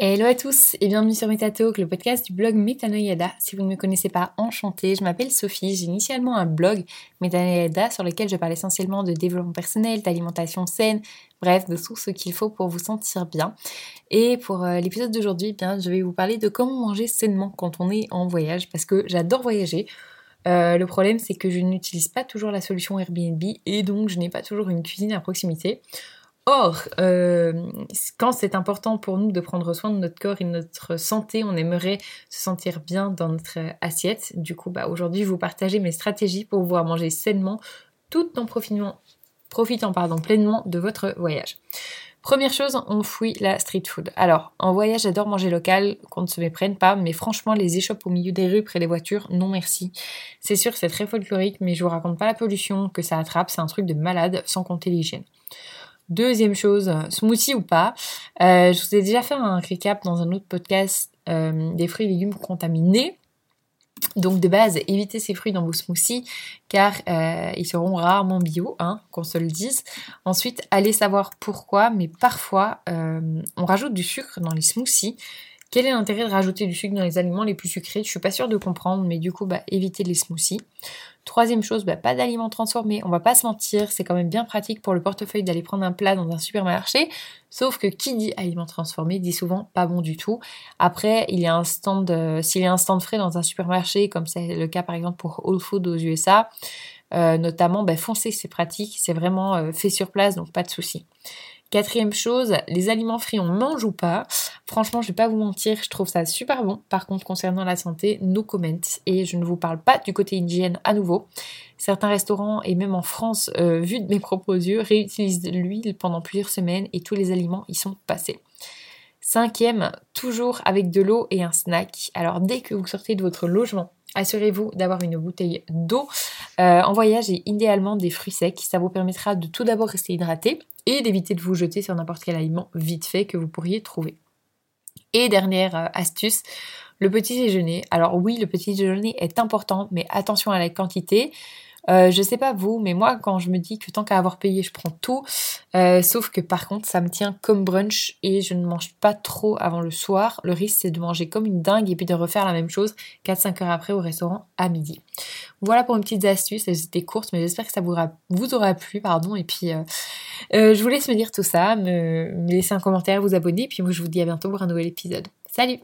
à tous et bienvenue sur MetaTalk, le podcast du blog Metanoyada. Si vous ne me connaissez pas, enchantée, je m'appelle Sophie, j'ai initialement un blog Metanoyada sur lequel je parle essentiellement de développement personnel, d'alimentation saine, bref, de tout ce qu'il faut pour vous sentir bien. Et pour euh, l'épisode d'aujourd'hui, eh bien, je vais vous parler de comment manger sainement quand on est en voyage parce que j'adore voyager. Euh, le problème, c'est que je n'utilise pas toujours la solution Airbnb et donc je n'ai pas toujours une cuisine à proximité. Or, euh, quand c'est important pour nous de prendre soin de notre corps et de notre santé, on aimerait se sentir bien dans notre assiette. Du coup, bah, aujourd'hui, je vais vous partager mes stratégies pour pouvoir manger sainement tout en profitant, profitant pardon, pleinement de votre voyage. Première chose, on fouille la street food. Alors, en voyage, j'adore manger local, qu'on ne se méprenne pas, mais franchement, les échoppes au milieu des rues près des voitures, non merci. C'est sûr, c'est très folklorique, mais je vous raconte pas la pollution que ça attrape, c'est un truc de malade, sans compter l'hygiène. Deuxième chose, smoothie ou pas. Euh, je vous ai déjà fait un recap dans un autre podcast euh, des fruits et légumes contaminés. Donc de base, évitez ces fruits dans vos smoothies car euh, ils seront rarement bio, hein, qu'on se le dise. Ensuite, allez savoir pourquoi, mais parfois on rajoute du sucre dans les smoothies. Quel est l'intérêt de rajouter du sucre dans les aliments les plus sucrés? Je suis pas sûre de comprendre, mais du coup, bah, évitez les smoothies. Troisième chose, bah, pas d'aliments transformés. On va pas se mentir, c'est quand même bien pratique pour le portefeuille d'aller prendre un plat dans un supermarché. Sauf que qui dit aliments transformés dit souvent pas bon du tout. Après, euh, s'il y a un stand frais dans un supermarché, comme c'est le cas par exemple pour Whole Food aux USA, euh, notamment, bah, foncez, c'est pratique, c'est vraiment euh, fait sur place, donc pas de souci. Quatrième chose, les aliments frits, on mange ou pas? Franchement, je vais pas vous mentir, je trouve ça super bon. Par contre, concernant la santé, no comment. Et je ne vous parle pas du côté hygiène à nouveau. Certains restaurants, et même en France, euh, vu de mes propres yeux, réutilisent l'huile pendant plusieurs semaines et tous les aliments y sont passés. Cinquième, toujours avec de l'eau et un snack. Alors dès que vous sortez de votre logement, assurez-vous d'avoir une bouteille d'eau euh, en voyage et idéalement des fruits secs. Ça vous permettra de tout d'abord rester hydraté et d'éviter de vous jeter sur n'importe quel aliment vite fait que vous pourriez trouver. Et dernière euh, astuce, le petit déjeuner. Alors oui, le petit déjeuner est important, mais attention à la quantité. Euh, je sais pas vous, mais moi, quand je me dis que tant qu'à avoir payé, je prends tout. Euh, sauf que par contre, ça me tient comme brunch et je ne mange pas trop avant le soir. Le risque, c'est de manger comme une dingue et puis de refaire la même chose 4-5 heures après au restaurant à midi. Voilà pour une petite astuce. Elles étaient courtes, mais j'espère que ça vous aura, plu. pardon. Et puis, euh, je vous laisse me dire tout ça, me, un commentaire, vous abonner. Et puis moi, je vous dis à bientôt pour un nouvel épisode. Salut